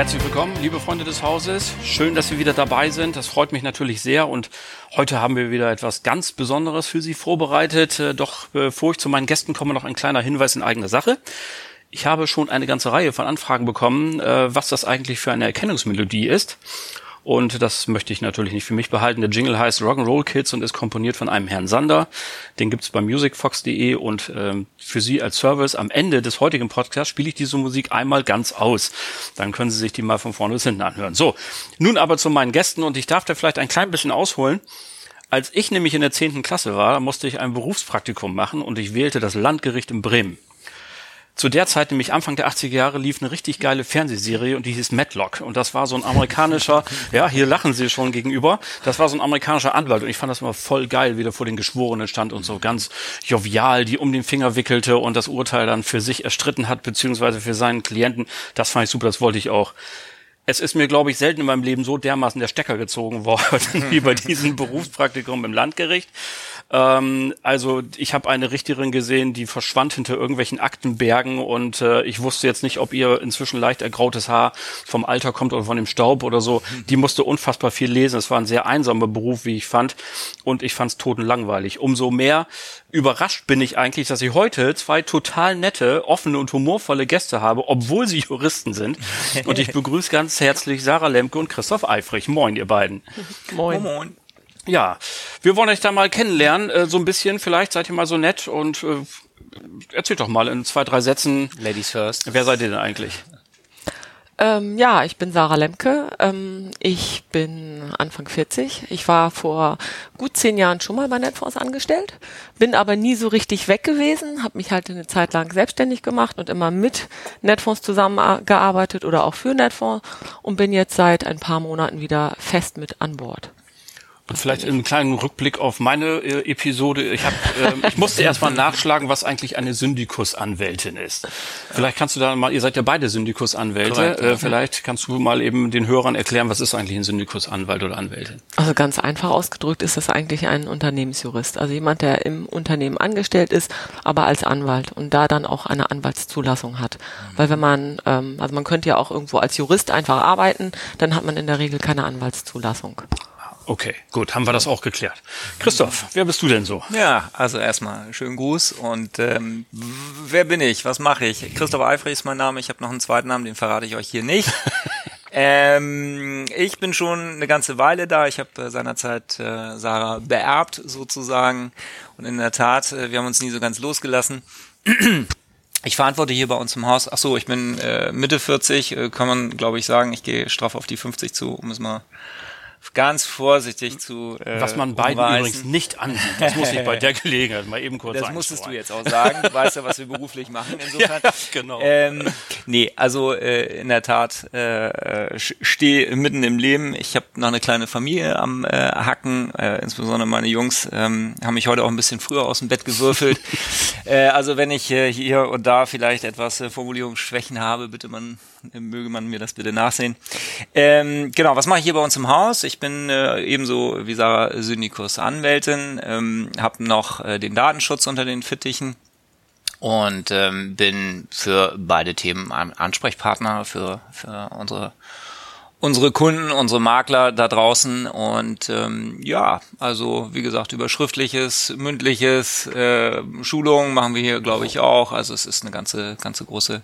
Herzlich willkommen, liebe Freunde des Hauses. Schön, dass Sie wieder dabei sind. Das freut mich natürlich sehr. Und heute haben wir wieder etwas ganz Besonderes für Sie vorbereitet. Äh, doch bevor ich zu meinen Gästen komme, noch ein kleiner Hinweis in eigener Sache. Ich habe schon eine ganze Reihe von Anfragen bekommen, äh, was das eigentlich für eine Erkennungsmelodie ist. Und das möchte ich natürlich nicht für mich behalten. Der Jingle heißt Rock'n'Roll Kids und ist komponiert von einem Herrn Sander. Den gibt's bei musicfox.de und ähm, für Sie als Service am Ende des heutigen Podcasts spiele ich diese Musik einmal ganz aus. Dann können Sie sich die mal von vorne bis hinten anhören. So, nun aber zu meinen Gästen und ich darf da vielleicht ein klein bisschen ausholen. Als ich nämlich in der zehnten Klasse war, musste ich ein Berufspraktikum machen und ich wählte das Landgericht in Bremen zu der Zeit, nämlich Anfang der 80er Jahre, lief eine richtig geile Fernsehserie und die hieß Matlock. Und das war so ein amerikanischer, ja, hier lachen sie schon gegenüber, das war so ein amerikanischer Anwalt. Und ich fand das immer voll geil, wie der vor den Geschworenen stand und so ganz jovial, die um den Finger wickelte und das Urteil dann für sich erstritten hat, beziehungsweise für seinen Klienten. Das fand ich super, das wollte ich auch es ist mir, glaube ich, selten in meinem Leben so dermaßen der Stecker gezogen worden wie bei diesem Berufspraktikum im Landgericht. Ähm, also ich habe eine Richterin gesehen, die verschwand hinter irgendwelchen Aktenbergen und äh, ich wusste jetzt nicht, ob ihr inzwischen leicht ergrautes Haar vom Alter kommt oder von dem Staub oder so. Die musste unfassbar viel lesen. Es war ein sehr einsamer Beruf, wie ich fand. Und ich fand es totenlangweilig. Umso mehr überrascht bin ich eigentlich, dass ich heute zwei total nette, offene und humorvolle Gäste habe, obwohl sie Juristen sind. Und ich begrüße ganz herzlich Sarah Lemke und Christoph Eifrich. Moin, ihr beiden. Moin. Moin. Ja, wir wollen euch da mal kennenlernen, äh, so ein bisschen. Vielleicht seid ihr mal so nett und äh, erzählt doch mal in zwei, drei Sätzen. Ladies first. Wer seid ihr denn eigentlich? Ähm, ja, ich bin Sarah Lemke. Ähm, ich bin Anfang 40. Ich war vor gut zehn Jahren schon mal bei Netfonds angestellt, bin aber nie so richtig weg gewesen, habe mich halt eine Zeit lang selbstständig gemacht und immer mit Netfonds zusammengearbeitet oder auch für Netfonds und bin jetzt seit ein paar Monaten wieder fest mit an Bord. Und vielleicht einen kleinen Rückblick auf meine äh, Episode. Ich, hab, äh, ich musste erstmal nachschlagen, was eigentlich eine Syndikus-Anwältin ist. Vielleicht kannst du da mal, ihr seid ja beide Syndikus-Anwälte, äh, vielleicht kannst du mal eben den Hörern erklären, was ist eigentlich ein Syndikus-Anwalt oder Anwältin? Also ganz einfach ausgedrückt ist das eigentlich ein Unternehmensjurist. Also jemand, der im Unternehmen angestellt ist, aber als Anwalt und da dann auch eine Anwaltszulassung hat. Mhm. Weil wenn man, ähm, also man könnte ja auch irgendwo als Jurist einfach arbeiten, dann hat man in der Regel keine Anwaltszulassung. Okay, gut, haben wir das auch geklärt. Christoph, wer bist du denn so? Ja, also erstmal schönen Gruß und ähm, wer bin ich? Was mache ich? Christoph Eifrich ist mein Name. Ich habe noch einen zweiten Namen, den verrate ich euch hier nicht. ähm, ich bin schon eine ganze Weile da. Ich habe äh, seinerzeit äh, Sarah beerbt sozusagen und in der Tat, äh, wir haben uns nie so ganz losgelassen. Ich verantworte hier bei uns im Haus, ach so, ich bin äh, Mitte 40, äh, kann man glaube ich sagen, ich gehe straff auf die 50 zu, um es mal ganz vorsichtig zu äh, Was man beiden umweisen. übrigens nicht ansieht. Das muss ich bei der Gelegenheit mal eben kurz Das musstest du jetzt auch sagen. Du weißt ja, was wir beruflich machen insofern. Ja, genau. Ähm, nee, also äh, in der Tat äh, stehe mitten im Leben. Ich habe noch eine kleine Familie am äh, Hacken. Äh, insbesondere meine Jungs ähm, haben mich heute auch ein bisschen früher aus dem Bett gewürfelt. äh, also wenn ich äh, hier und da vielleicht etwas äh, Formulierungsschwächen habe, bitte man möge man mir das bitte nachsehen. Ähm, genau, was mache ich hier bei uns im Haus? Ich bin äh, ebenso wie Sarah Syndikus Anwältin, ähm, habe noch äh, den Datenschutz unter den Fittichen und ähm, bin für beide Themen Ansprechpartner für, für unsere unsere Kunden, unsere Makler da draußen und ähm, ja, also wie gesagt, über schriftliches, mündliches, äh, Schulungen machen wir hier, glaube ich, auch. Also es ist eine ganze, ganze große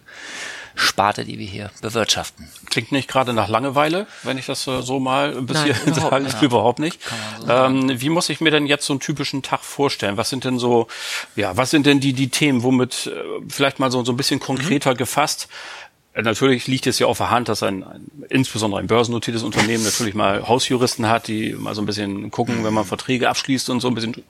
Sparte, die wir hier bewirtschaften. Klingt nicht gerade nach Langeweile, wenn ich das äh, so mal bis Nein, hierhin sage. Nicht. Überhaupt nicht. So ähm, wie muss ich mir denn jetzt so einen typischen Tag vorstellen? Was sind denn so, ja, was sind denn die, die Themen, womit äh, vielleicht mal so, so ein bisschen konkreter mhm. gefasst, Natürlich liegt es ja auf der Hand, dass ein, ein insbesondere ein börsennotiertes Unternehmen natürlich mal Hausjuristen hat, die mal so ein bisschen gucken, wenn man Verträge abschließt und so ein bisschen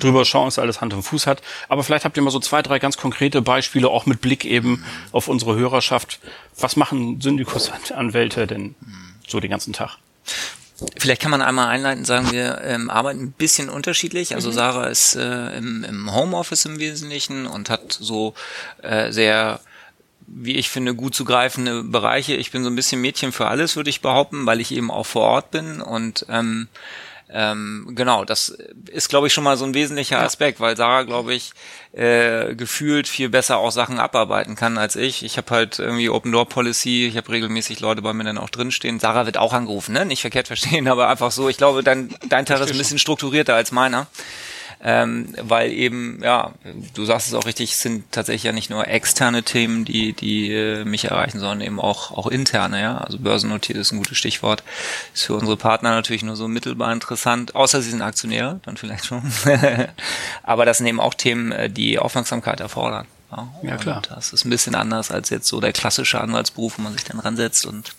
drüber schauen, dass alles Hand und Fuß hat. Aber vielleicht habt ihr mal so zwei, drei ganz konkrete Beispiele, auch mit Blick eben auf unsere Hörerschaft. Was machen Syndikusanwälte denn so den ganzen Tag? Vielleicht kann man einmal einleiten, sagen wir ähm, arbeiten ein bisschen unterschiedlich. Also mhm. Sarah ist äh, im, im Homeoffice im Wesentlichen und hat so äh, sehr wie ich finde, gut zugreifende Bereiche. Ich bin so ein bisschen Mädchen für alles, würde ich behaupten, weil ich eben auch vor Ort bin und ähm, ähm, genau, das ist, glaube ich, schon mal so ein wesentlicher Aspekt, weil Sarah, glaube ich, äh, gefühlt viel besser auch Sachen abarbeiten kann als ich. Ich habe halt irgendwie Open Door Policy, ich habe regelmäßig Leute bei mir dann auch drinstehen. Sarah wird auch angerufen, ne? Nicht verkehrt verstehen, aber einfach so, ich glaube, dein, dein Tag ist ein bisschen strukturierter als meiner ähm, weil eben, ja, du sagst es auch richtig, es sind tatsächlich ja nicht nur externe Themen, die, die äh, mich erreichen, sondern eben auch, auch interne, ja. Also börsennotiert ist ein gutes Stichwort. Ist für unsere Partner natürlich nur so mittelbar interessant, außer sie sind Aktionäre, dann vielleicht schon. Aber das sind eben auch Themen, äh, die Aufmerksamkeit erfordern. Ja, ja klar. das ist ein bisschen anders als jetzt so der klassische Anwaltsberuf, wo man sich dann ransetzt und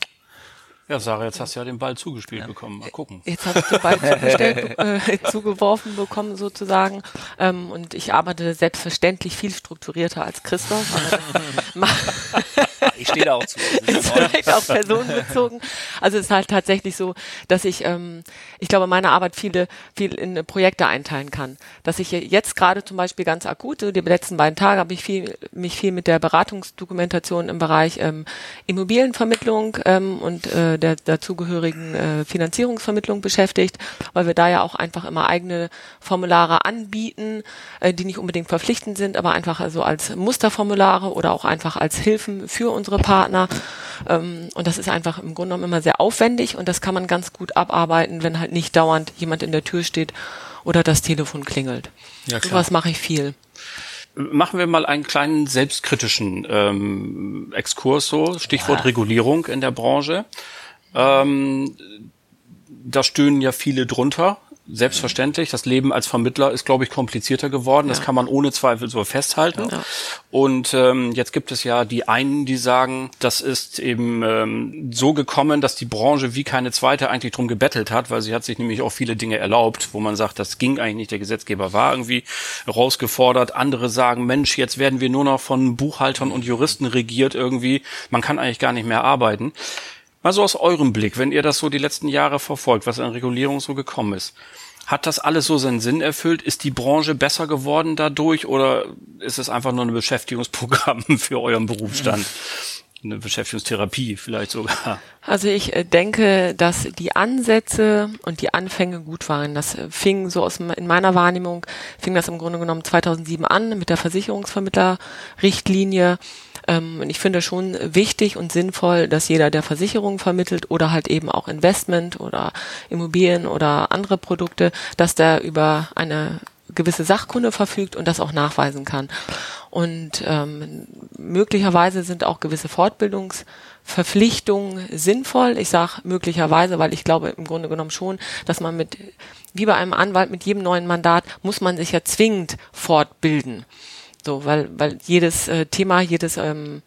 ja, Sarah, jetzt hast du ja den Ball zugespielt ja. bekommen. Mal gucken. Jetzt habe ich den Ball zugestellt, äh, zugeworfen bekommen sozusagen. Ähm, und ich arbeite selbstverständlich viel strukturierter als Christoph. ich stehe da auch zu. Vielleicht auch personenbezogen. Also es ist halt tatsächlich so, dass ich, ähm, ich glaube, meine Arbeit viele, viel in Projekte einteilen kann. Dass ich jetzt gerade zum Beispiel ganz akut, so die letzten beiden Tage habe ich viel, mich viel mit der Beratungsdokumentation im Bereich ähm, Immobilienvermittlung ähm, und äh, der dazugehörigen äh, Finanzierungsvermittlung beschäftigt, weil wir da ja auch einfach immer eigene Formulare anbieten, äh, die nicht unbedingt verpflichtend sind, aber einfach also als Musterformulare oder auch einfach als Hilfen für unsere Partner. Ähm, und das ist einfach im Grunde genommen immer sehr aufwendig und das kann man ganz gut abarbeiten, wenn halt nicht dauernd jemand in der Tür steht oder das Telefon klingelt. Ja, klar. Sowas mache ich viel. Machen wir mal einen kleinen selbstkritischen ähm, Exkurs so, Stichwort ja. Regulierung in der Branche. Ähm, da stöhnen ja viele drunter. Selbstverständlich. Das Leben als Vermittler ist, glaube ich, komplizierter geworden. Ja. Das kann man ohne Zweifel so festhalten. Ja. Und ähm, jetzt gibt es ja die einen, die sagen, das ist eben ähm, so gekommen, dass die Branche wie keine zweite eigentlich drum gebettelt hat, weil sie hat sich nämlich auch viele Dinge erlaubt, wo man sagt, das ging eigentlich nicht. Der Gesetzgeber war irgendwie rausgefordert. Andere sagen, Mensch, jetzt werden wir nur noch von Buchhaltern und Juristen regiert irgendwie. Man kann eigentlich gar nicht mehr arbeiten. Mal so aus eurem Blick, wenn ihr das so die letzten Jahre verfolgt, was an Regulierung so gekommen ist. Hat das alles so seinen Sinn erfüllt? Ist die Branche besser geworden dadurch oder ist es einfach nur ein Beschäftigungsprogramm für euren Berufsstand? Eine Beschäftigungstherapie vielleicht sogar. Also ich äh, denke, dass die Ansätze und die Anfänge gut waren. Das äh, fing so aus in meiner Wahrnehmung fing das im Grunde genommen 2007 an mit der Versicherungsvermittlerrichtlinie ähm, und ich finde schon wichtig und sinnvoll, dass jeder, der Versicherungen vermittelt oder halt eben auch Investment oder Immobilien oder andere Produkte, dass der über eine gewisse Sachkunde verfügt und das auch nachweisen kann. Und ähm, möglicherweise sind auch gewisse Fortbildungsverpflichtungen sinnvoll. Ich sage möglicherweise, weil ich glaube im Grunde genommen schon, dass man mit, wie bei einem Anwalt, mit jedem neuen Mandat muss man sich ja zwingend fortbilden. So, weil, weil jedes äh, Thema, jedes ähm,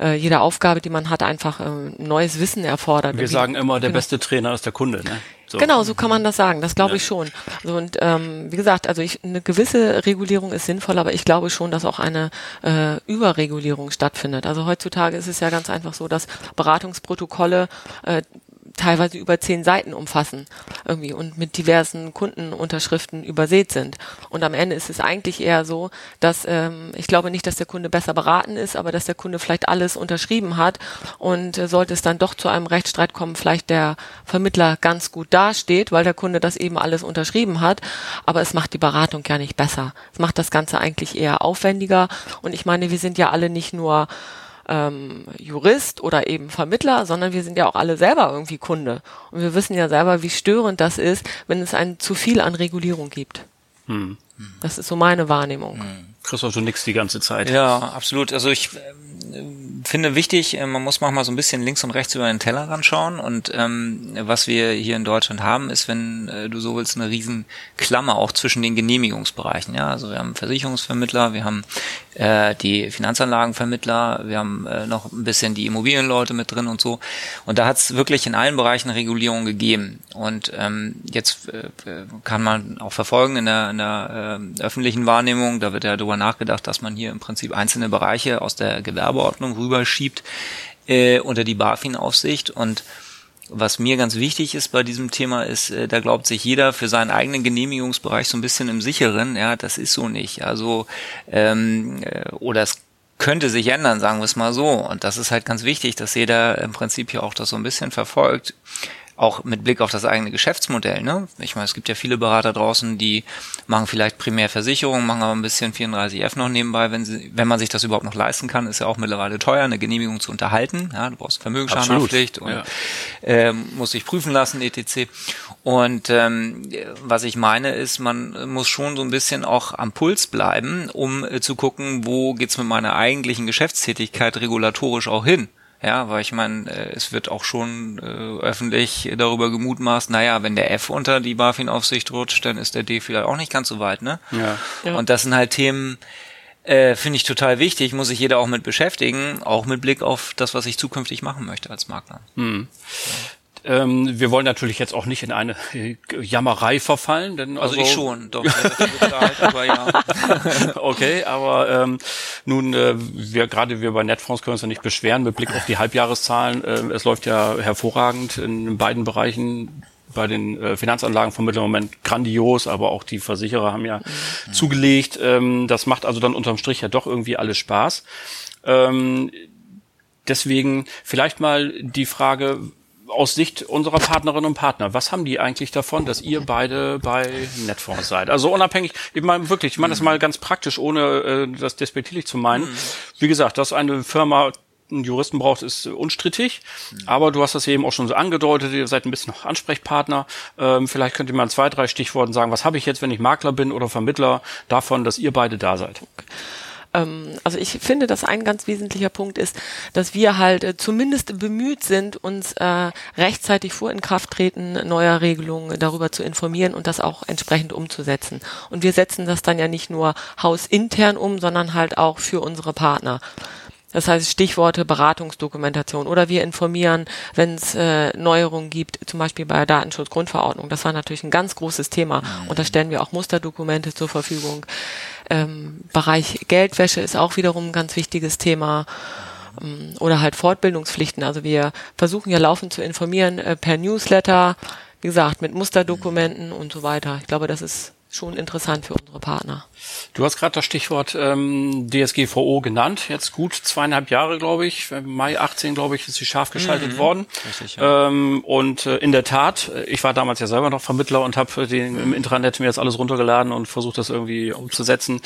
äh, jede Aufgabe, die man hat, einfach äh, neues Wissen erfordert. Wir sagen immer, der genau. beste Trainer ist der Kunde. Ne? So. Genau, so kann man das sagen. Das glaube ja. ich schon. So, und ähm, wie gesagt, also ich, eine gewisse Regulierung ist sinnvoll, aber ich glaube schon, dass auch eine äh, Überregulierung stattfindet. Also heutzutage ist es ja ganz einfach so, dass Beratungsprotokolle äh, teilweise über zehn Seiten umfassen irgendwie und mit diversen Kundenunterschriften übersät sind. Und am Ende ist es eigentlich eher so, dass ähm, ich glaube nicht, dass der Kunde besser beraten ist, aber dass der Kunde vielleicht alles unterschrieben hat und äh, sollte es dann doch zu einem Rechtsstreit kommen, vielleicht der Vermittler ganz gut dasteht, weil der Kunde das eben alles unterschrieben hat, aber es macht die Beratung ja nicht besser. Es macht das Ganze eigentlich eher aufwendiger und ich meine, wir sind ja alle nicht nur ähm, Jurist oder eben Vermittler, sondern wir sind ja auch alle selber irgendwie Kunde. Und wir wissen ja selber, wie störend das ist, wenn es ein zu viel an Regulierung gibt. Hm. Das ist so meine Wahrnehmung. Hm. Christoph, du nix die ganze Zeit. Ja, absolut. Also ich finde wichtig, äh, man muss manchmal so ein bisschen links und rechts über den Teller schauen. Und ähm, was wir hier in Deutschland haben, ist, wenn äh, du so willst, eine riesen Klammer auch zwischen den Genehmigungsbereichen. Ja, also wir haben Versicherungsvermittler, wir haben äh, die Finanzanlagenvermittler, wir haben äh, noch ein bisschen die Immobilienleute mit drin und so. Und da hat es wirklich in allen Bereichen Regulierung gegeben. Und ähm, jetzt äh, kann man auch verfolgen in der, in der äh, öffentlichen Wahrnehmung, da wird ja darüber nachgedacht, dass man hier im Prinzip einzelne Bereiche aus der Gewerbeordnung rüberschiebt äh, unter die BaFin-Aufsicht und was mir ganz wichtig ist bei diesem Thema ist, äh, da glaubt sich jeder für seinen eigenen Genehmigungsbereich so ein bisschen im Sicheren. Ja, das ist so nicht. Also ähm, äh, oder es könnte sich ändern, sagen wir es mal so. Und das ist halt ganz wichtig, dass jeder im Prinzip hier auch das so ein bisschen verfolgt auch mit Blick auf das eigene Geschäftsmodell. Ne? Ich meine, es gibt ja viele Berater draußen, die machen vielleicht primär Versicherungen, machen aber ein bisschen 34F noch nebenbei, wenn sie, wenn man sich das überhaupt noch leisten kann, ist ja auch mittlerweile teuer, eine Genehmigung zu unterhalten. Ja, du brauchst Vermögensschadenhaftpflicht und ja. ähm, musst dich prüfen lassen, etc. Und ähm, was ich meine ist, man muss schon so ein bisschen auch am Puls bleiben, um äh, zu gucken, wo geht's mit meiner eigentlichen Geschäftstätigkeit regulatorisch auch hin. Ja, weil ich meine, äh, es wird auch schon äh, öffentlich darüber gemutmaßt, naja, wenn der F unter die BaFin-Aufsicht rutscht, dann ist der D vielleicht auch nicht ganz so weit, ne? Ja. ja. Und das sind halt Themen, äh, finde ich total wichtig, muss sich jeder auch mit beschäftigen, auch mit Blick auf das, was ich zukünftig machen möchte als Makler. Hm. Ähm, wir wollen natürlich jetzt auch nicht in eine Jammerei verfallen, denn also, also ich schon, doch. aber ja. okay, aber ähm, nun äh, wir gerade wir bei Netfonds können uns ja nicht beschweren mit Blick auf die Halbjahreszahlen. Äh, es läuft ja hervorragend in beiden Bereichen bei den äh, Finanzanlagen vom mittleren Moment grandios, aber auch die Versicherer haben ja mhm. zugelegt. Ähm, das macht also dann unterm Strich ja doch irgendwie alles Spaß. Ähm, deswegen vielleicht mal die Frage, aus Sicht unserer Partnerinnen und Partner, was haben die eigentlich davon, dass ihr beide bei Netfonds seid? Also unabhängig, ich meine wirklich, ich meine das mal ganz praktisch, ohne äh, das despektierlich zu meinen. Mhm. Wie gesagt, dass eine Firma einen Juristen braucht, ist unstrittig. Mhm. Aber du hast das eben auch schon so angedeutet, ihr seid ein bisschen noch Ansprechpartner. Ähm, vielleicht könnt ihr mal in zwei, drei Stichworten sagen, was habe ich jetzt, wenn ich Makler bin oder Vermittler, davon, dass ihr beide da seid? Okay ähm, also ich finde, dass ein ganz wesentlicher Punkt ist, dass wir halt äh, zumindest bemüht sind, uns äh, rechtzeitig vor Inkrafttreten neuer Regelungen darüber zu informieren und das auch entsprechend umzusetzen. Und wir setzen das dann ja nicht nur hausintern um, sondern halt auch für unsere Partner. Das heißt Stichworte Beratungsdokumentation oder wir informieren, wenn es äh, Neuerungen gibt, zum Beispiel bei Datenschutzgrundverordnung. Das war natürlich ein ganz großes Thema und da stellen wir auch Musterdokumente zur Verfügung. Ähm, Bereich Geldwäsche ist auch wiederum ein ganz wichtiges Thema ähm, oder halt Fortbildungspflichten. Also wir versuchen ja laufend zu informieren äh, per Newsletter, wie gesagt, mit Musterdokumenten und so weiter. Ich glaube, das ist schon interessant für unsere Partner. Du hast gerade das Stichwort ähm, DSGVO genannt. Jetzt gut zweieinhalb Jahre, glaube ich. Mai 18, glaube ich, ist sie scharf geschaltet mhm. worden. Richtig, ja. ähm, und äh, in der Tat, ich war damals ja selber noch Vermittler und habe im Intranet mir jetzt alles runtergeladen und versucht, das irgendwie umzusetzen.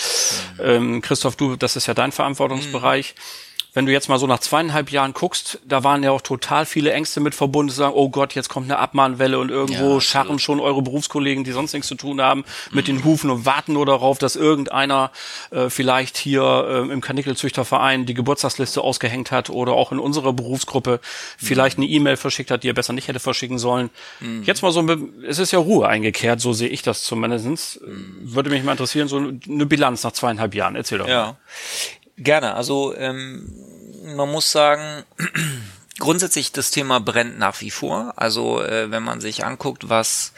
Mhm. Ähm, Christoph, du, das ist ja dein Verantwortungsbereich. Mhm wenn du jetzt mal so nach zweieinhalb Jahren guckst, da waren ja auch total viele Ängste mit verbunden, zu sagen, oh Gott, jetzt kommt eine Abmahnwelle und irgendwo ja, scharren schon eure Berufskollegen, die sonst nichts zu tun haben, mit mhm. den Hufen und warten nur darauf, dass irgendeiner äh, vielleicht hier äh, im Kanickelzüchterverein die Geburtstagsliste ausgehängt hat oder auch in unserer Berufsgruppe mhm. vielleicht eine E-Mail verschickt hat, die er besser nicht hätte verschicken sollen. Mhm. Jetzt mal so, es ist ja Ruhe eingekehrt, so sehe ich das zumindest. Mhm. Würde mich mal interessieren, so eine Bilanz nach zweieinhalb Jahren. Erzähl doch mal. Gerne. Also ähm, man muss sagen, grundsätzlich das Thema brennt nach wie vor. Also äh, wenn man sich anguckt, was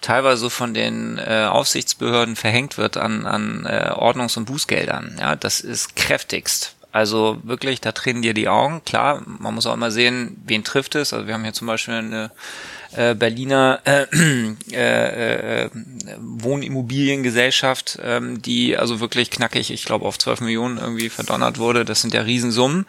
teilweise von den äh, Aufsichtsbehörden verhängt wird an, an äh, Ordnungs- und Bußgeldern, ja, das ist kräftigst. Also wirklich, da tränen dir die Augen. Klar, man muss auch immer sehen, wen trifft es. Also wir haben hier zum Beispiel eine äh, Berliner äh, äh, äh, Wohnimmobiliengesellschaft, ähm, die also wirklich knackig, ich glaube auf 12 Millionen irgendwie verdonnert wurde. Das sind ja Riesensummen.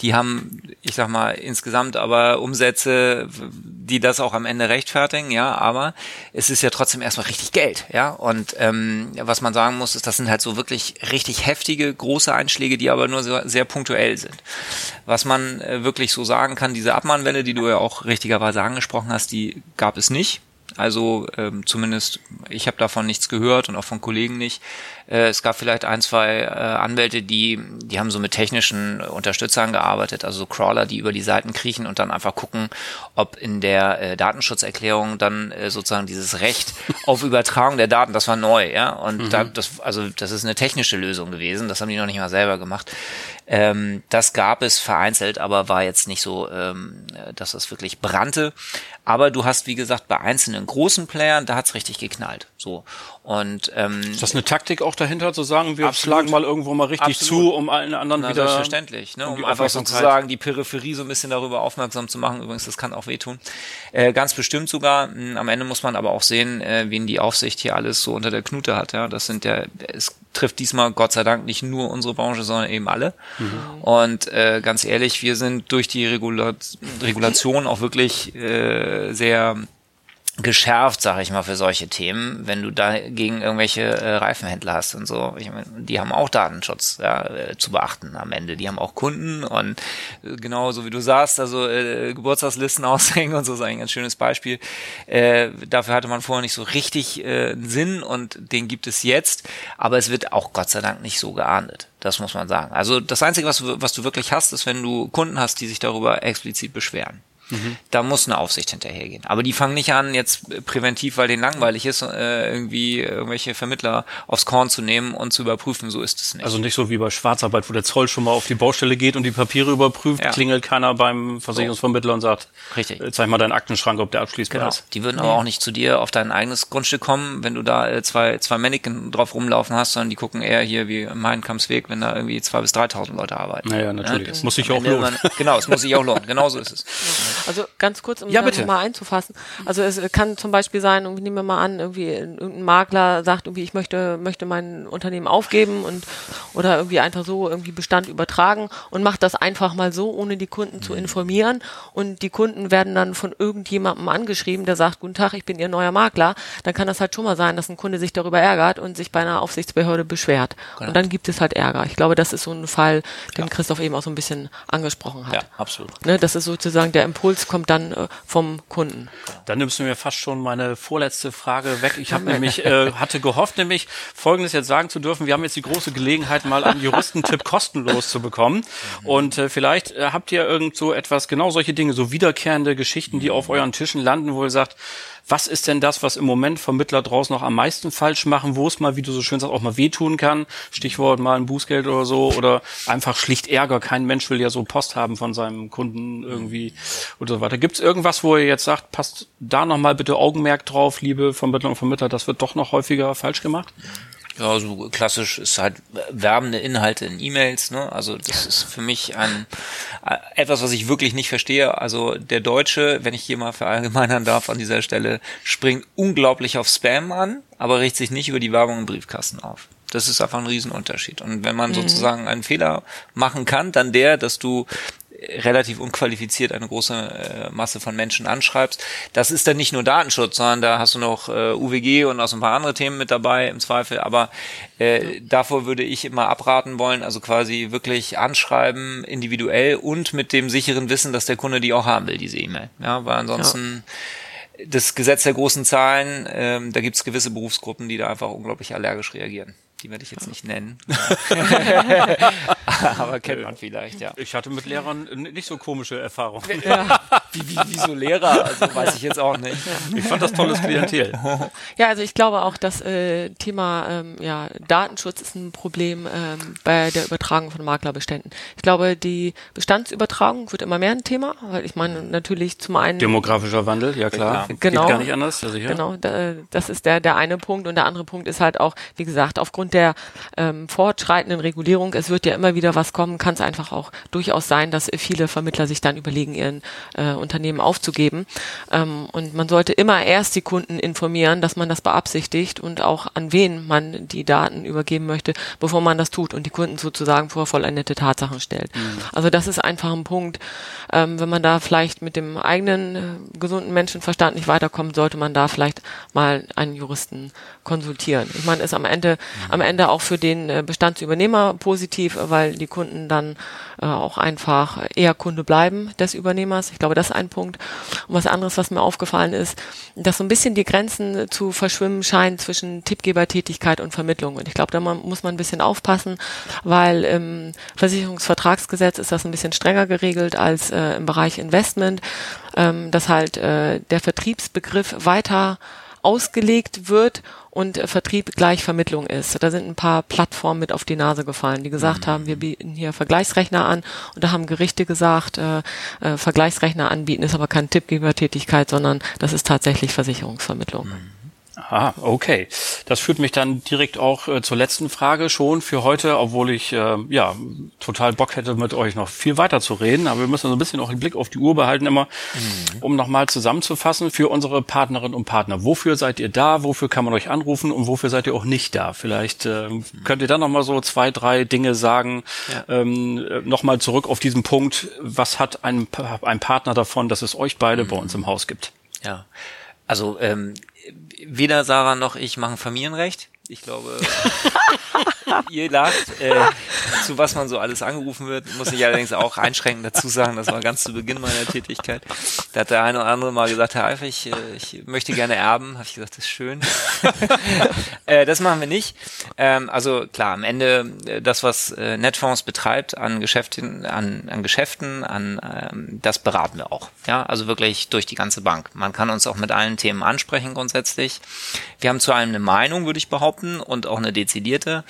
Die haben, ich sag mal, insgesamt aber Umsätze, die das auch am Ende rechtfertigen, ja, aber es ist ja trotzdem erstmal richtig Geld, ja. Und ähm, was man sagen muss, ist, das sind halt so wirklich richtig heftige, große Einschläge, die aber nur sehr, sehr punktuell sind. Was man äh, wirklich so sagen kann, diese Abmahnwelle, die du ja auch richtigerweise angesprochen hast, die gab es nicht. Also ähm, zumindest, ich habe davon nichts gehört und auch von Kollegen nicht. Äh, es gab vielleicht ein, zwei äh, Anwälte, die, die haben so mit technischen Unterstützern gearbeitet, also so Crawler, die über die Seiten kriechen und dann einfach gucken, ob in der äh, Datenschutzerklärung dann äh, sozusagen dieses Recht auf Übertragung der Daten, das war neu, ja. Und mhm. da, das, also das ist eine technische Lösung gewesen, das haben die noch nicht mal selber gemacht. Ähm, das gab es vereinzelt, aber war jetzt nicht so, ähm, dass das wirklich brannte. Aber du hast, wie gesagt, bei einzelnen großen Playern, da hat's richtig geknallt. So. Und ähm, ist das eine Taktik auch dahinter zu sagen, wir absolut, schlagen mal irgendwo mal richtig absolut. zu, um allen anderen Na, wieder selbstverständlich, ne, um, um einfach sozusagen die Peripherie so ein bisschen darüber aufmerksam zu machen. Übrigens, das kann auch wehtun. Äh, ganz bestimmt sogar. Hm, am Ende muss man aber auch sehen, äh, wen die Aufsicht hier alles so unter der Knute hat. Ja, das sind ja, es trifft diesmal Gott sei Dank nicht nur unsere Branche, sondern eben alle. Mhm. Und äh, ganz ehrlich, wir sind durch die Regula Regulation auch wirklich äh, sehr geschärft, sage ich mal, für solche Themen, wenn du da gegen irgendwelche äh, Reifenhändler hast und so. Ich meine, die haben auch Datenschutz ja, äh, zu beachten am Ende. Die haben auch Kunden und äh, genau so wie du sagst, also äh, Geburtstagslisten aushängen und so ist ein ganz schönes Beispiel. Äh, dafür hatte man vorher nicht so richtig äh, einen Sinn und den gibt es jetzt, aber es wird auch Gott sei Dank nicht so geahndet. Das muss man sagen. Also das Einzige, was, was du wirklich hast, ist, wenn du Kunden hast, die sich darüber explizit beschweren. Mhm. Da muss eine Aufsicht hinterhergehen. Aber die fangen nicht an, jetzt präventiv, weil denen langweilig ist, äh, irgendwie irgendwelche Vermittler aufs Korn zu nehmen und zu überprüfen. So ist es nicht. Also nicht so wie bei Schwarzarbeit, wo der Zoll schon mal auf die Baustelle geht und die Papiere überprüft, ja. klingelt keiner beim Versicherungsvermittler und sagt, Richtig. Äh, zeig mal deinen Aktenschrank, ob der abschließbar genau. ist. Die würden aber auch nicht zu dir auf dein eigenes Grundstück kommen, wenn du da äh, zwei, zwei Mannequin drauf rumlaufen hast, sondern die gucken eher hier wie im Mainkampfsweg, wenn da irgendwie zwei bis dreitausend Leute arbeiten. Naja, natürlich. Ja, es muss sich auch lohnen. Genau, es muss sich auch lohnen. Genau so ist es. Also ganz kurz, um ja, das mal einzufassen. Also es kann zum Beispiel sein, irgendwie nehmen wir mal an, irgendwie irgendein Makler sagt irgendwie, ich möchte, möchte mein Unternehmen aufgeben und oder irgendwie einfach so irgendwie Bestand übertragen und macht das einfach mal so, ohne die Kunden zu informieren. Und die Kunden werden dann von irgendjemandem angeschrieben, der sagt, guten Tag, ich bin Ihr neuer Makler. Dann kann das halt schon mal sein, dass ein Kunde sich darüber ärgert und sich bei einer Aufsichtsbehörde beschwert. Genau. Und dann gibt es halt Ärger. Ich glaube, das ist so ein Fall, den ja. Christoph eben auch so ein bisschen angesprochen hat. Ja, absolut. Ne, das ist sozusagen der Impuls kommt dann äh, vom Kunden. Dann nimmst du mir fast schon meine vorletzte Frage weg. Ich habe nämlich äh, hatte gehofft, nämlich Folgendes jetzt sagen zu dürfen: Wir haben jetzt die große Gelegenheit, mal einen Juristentipp kostenlos zu bekommen. Und äh, vielleicht äh, habt ihr irgend so etwas, genau solche Dinge, so wiederkehrende Geschichten, die auf euren Tischen landen, wo ihr sagt, was ist denn das, was im Moment Vermittler draußen noch am meisten falsch machen, wo es mal, wie du so schön sagst, auch mal wehtun kann? Stichwort mal ein Bußgeld oder so oder einfach schlicht Ärger. Kein Mensch will ja so Post haben von seinem Kunden irgendwie oder so weiter. Gibt es irgendwas, wo ihr jetzt sagt, passt da nochmal bitte Augenmerk drauf, liebe Vermittler und Vermittler, das wird doch noch häufiger falsch gemacht? Ja, so klassisch ist halt werbende Inhalte in E-Mails, ne? Also das ist für mich ein äh, etwas, was ich wirklich nicht verstehe. Also der Deutsche, wenn ich hier mal verallgemeinern darf an dieser Stelle, springt unglaublich auf Spam an, aber richtet sich nicht über die Werbung im Briefkasten auf. Das ist einfach ein Riesenunterschied. Und wenn man mhm. sozusagen einen Fehler machen kann, dann der, dass du relativ unqualifiziert eine große äh, Masse von Menschen anschreibst. Das ist dann nicht nur Datenschutz, sondern da hast du noch äh, UWG und auch so ein paar andere Themen mit dabei im Zweifel. Aber äh, davor würde ich immer abraten wollen, also quasi wirklich anschreiben, individuell und mit dem sicheren Wissen, dass der Kunde die auch haben will, diese E-Mail. Ja, weil ansonsten ja. das Gesetz der großen Zahlen, ähm, da gibt es gewisse Berufsgruppen, die da einfach unglaublich allergisch reagieren die werde ich jetzt nicht nennen. Aber kennt man vielleicht, ja. Ich hatte mit Lehrern nicht so komische Erfahrungen. Ja. Wie, wie, wieso Lehrer? Also weiß ich jetzt auch nicht. Ich fand das tolles Klientel. Ja, also ich glaube auch, das äh, Thema ähm, ja, Datenschutz ist ein Problem ähm, bei der Übertragung von Maklerbeständen. Ich glaube, die Bestandsübertragung wird immer mehr ein Thema, weil ich meine natürlich zum einen demografischer Wandel, ja klar, genau, geht gar nicht anders. Ja, sicher. Genau, das ist der der eine Punkt und der andere Punkt ist halt auch, wie gesagt, aufgrund der ähm, fortschreitenden Regulierung, es wird ja immer wieder was kommen, kann es einfach auch durchaus sein, dass viele Vermittler sich dann überlegen, ihren äh, Unternehmen aufzugeben. Ähm, und man sollte immer erst die Kunden informieren, dass man das beabsichtigt und auch an wen man die Daten übergeben möchte, bevor man das tut und die Kunden sozusagen vor vollendete Tatsachen stellt. Mhm. Also das ist einfach ein Punkt. Ähm, wenn man da vielleicht mit dem eigenen äh, gesunden Menschenverstand nicht weiterkommt, sollte man da vielleicht mal einen Juristen konsultieren. Ich meine, ist am Ende, am Ende auch für den äh, Bestandsübernehmer positiv, weil die Kunden dann äh, auch einfach eher Kunde bleiben des Übernehmers. Ich glaube, das ist ein Punkt. Und was anderes, was mir aufgefallen ist, dass so ein bisschen die Grenzen zu verschwimmen scheinen zwischen Tippgebertätigkeit und Vermittlung. Und ich glaube, da muss man ein bisschen aufpassen, weil im Versicherungsvertragsgesetz ist das ein bisschen strenger geregelt als äh, im Bereich Investment, ähm, dass halt äh, der Vertriebsbegriff weiter ausgelegt wird und äh, Vertrieb gleich Vermittlung ist. Da sind ein paar Plattformen mit auf die Nase gefallen, die gesagt mhm. haben, wir bieten hier Vergleichsrechner an und da haben Gerichte gesagt, äh, äh, Vergleichsrechner anbieten ist aber keine Tippgebertätigkeit, sondern das ist tatsächlich Versicherungsvermittlung. Mhm. Ah, okay. Das führt mich dann direkt auch äh, zur letzten Frage schon für heute, obwohl ich äh, ja total Bock hätte, mit euch noch viel weiter zu reden. Aber wir müssen so ein bisschen auch den Blick auf die Uhr behalten immer, mhm. um nochmal zusammenzufassen für unsere Partnerinnen und Partner. Wofür seid ihr da? Wofür kann man euch anrufen? Und wofür seid ihr auch nicht da? Vielleicht äh, mhm. könnt ihr dann nochmal so zwei, drei Dinge sagen. Ja. Ähm, nochmal zurück auf diesen Punkt. Was hat ein, ein Partner davon, dass es euch beide mhm. bei uns im Haus gibt? Ja. Also ähm, weder Sarah noch ich machen Familienrecht. Ich glaube, ihr lacht, äh, zu was man so alles angerufen wird, muss ich allerdings auch einschränkend dazu sagen, das war ganz zu Beginn meiner Tätigkeit. Da hat der eine oder andere mal gesagt, Herr Eifrig, äh, ich möchte gerne erben. Habe ich gesagt, das ist schön. äh, das machen wir nicht. Ähm, also klar, am Ende äh, das, was äh, Netfonds betreibt an Geschäften, an, an Geschäften, an ähm, das beraten wir auch. Ja, also wirklich durch die ganze Bank. Man kann uns auch mit allen Themen ansprechen grundsätzlich. Wir haben zu allem eine Meinung, würde ich behaupten, und auch eine dezidierte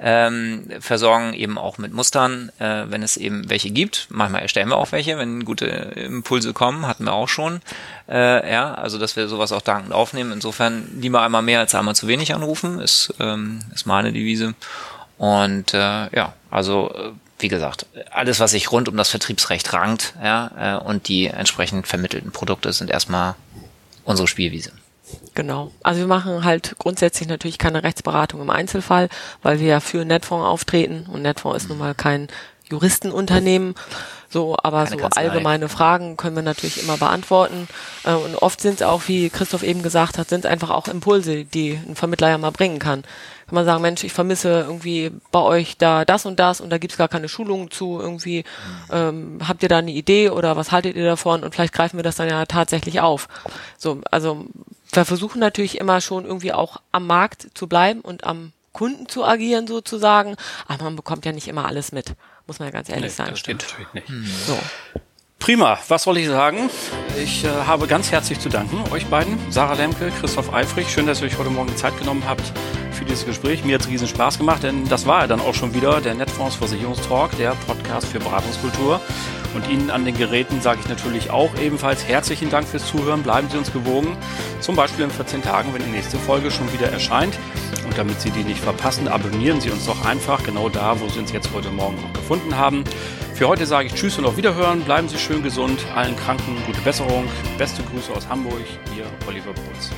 ähm, versorgen eben auch mit Mustern, äh, wenn es eben welche gibt. Manchmal erstellen wir auch welche, wenn gute Impulse kommen, hatten wir auch schon. Äh, ja, also dass wir sowas auch dankend aufnehmen. Insofern lieber einmal mehr als einmal zu wenig anrufen, ist, ähm, ist meine Devise. Und äh, ja, also äh, wie gesagt, alles, was sich rund um das Vertriebsrecht rankt, ja, äh, und die entsprechend vermittelten Produkte sind erstmal unsere Spielwiese. Genau. Also wir machen halt grundsätzlich natürlich keine Rechtsberatung im Einzelfall, weil wir ja für Netfonds auftreten und Netfonds ist nun mal kein Juristenunternehmen. So, aber keine so Kanzlei. allgemeine Fragen können wir natürlich immer beantworten. Äh, und oft sind es auch, wie Christoph eben gesagt hat, sind es einfach auch Impulse, die ein Vermittler ja mal bringen kann. Kann man sagen, Mensch, ich vermisse irgendwie bei euch da das und das und da gibt's gar keine Schulungen zu irgendwie. Ähm, habt ihr da eine Idee oder was haltet ihr davon? Und vielleicht greifen wir das dann ja tatsächlich auf. So, also wir versuchen natürlich immer schon irgendwie auch am Markt zu bleiben und am Kunden zu agieren sozusagen, aber man bekommt ja nicht immer alles mit, muss man ja ganz ehrlich nee, sagen. Das stimmt natürlich nicht. Hm. So. Prima, was soll ich sagen? Ich äh, habe ganz herzlich zu danken, euch beiden, Sarah Lemke, Christoph Eifrich. Schön, dass ihr euch heute Morgen Zeit genommen habt für dieses Gespräch. Mir hat es riesen Spaß gemacht, denn das war ja dann auch schon wieder der Netfonds Versicherungstalk, der Podcast für Beratungskultur. Und Ihnen an den Geräten sage ich natürlich auch ebenfalls herzlichen Dank fürs Zuhören. Bleiben Sie uns gewogen, zum Beispiel in 14 Tagen, wenn die nächste Folge schon wieder erscheint. Und damit Sie die nicht verpassen, abonnieren Sie uns doch einfach genau da, wo Sie uns jetzt heute Morgen auch gefunden haben. Für heute sage ich Tschüss und auf Wiederhören. Bleiben Sie schön gesund. Allen Kranken gute Besserung. Beste Grüße aus Hamburg. Ihr Oliver Brutz.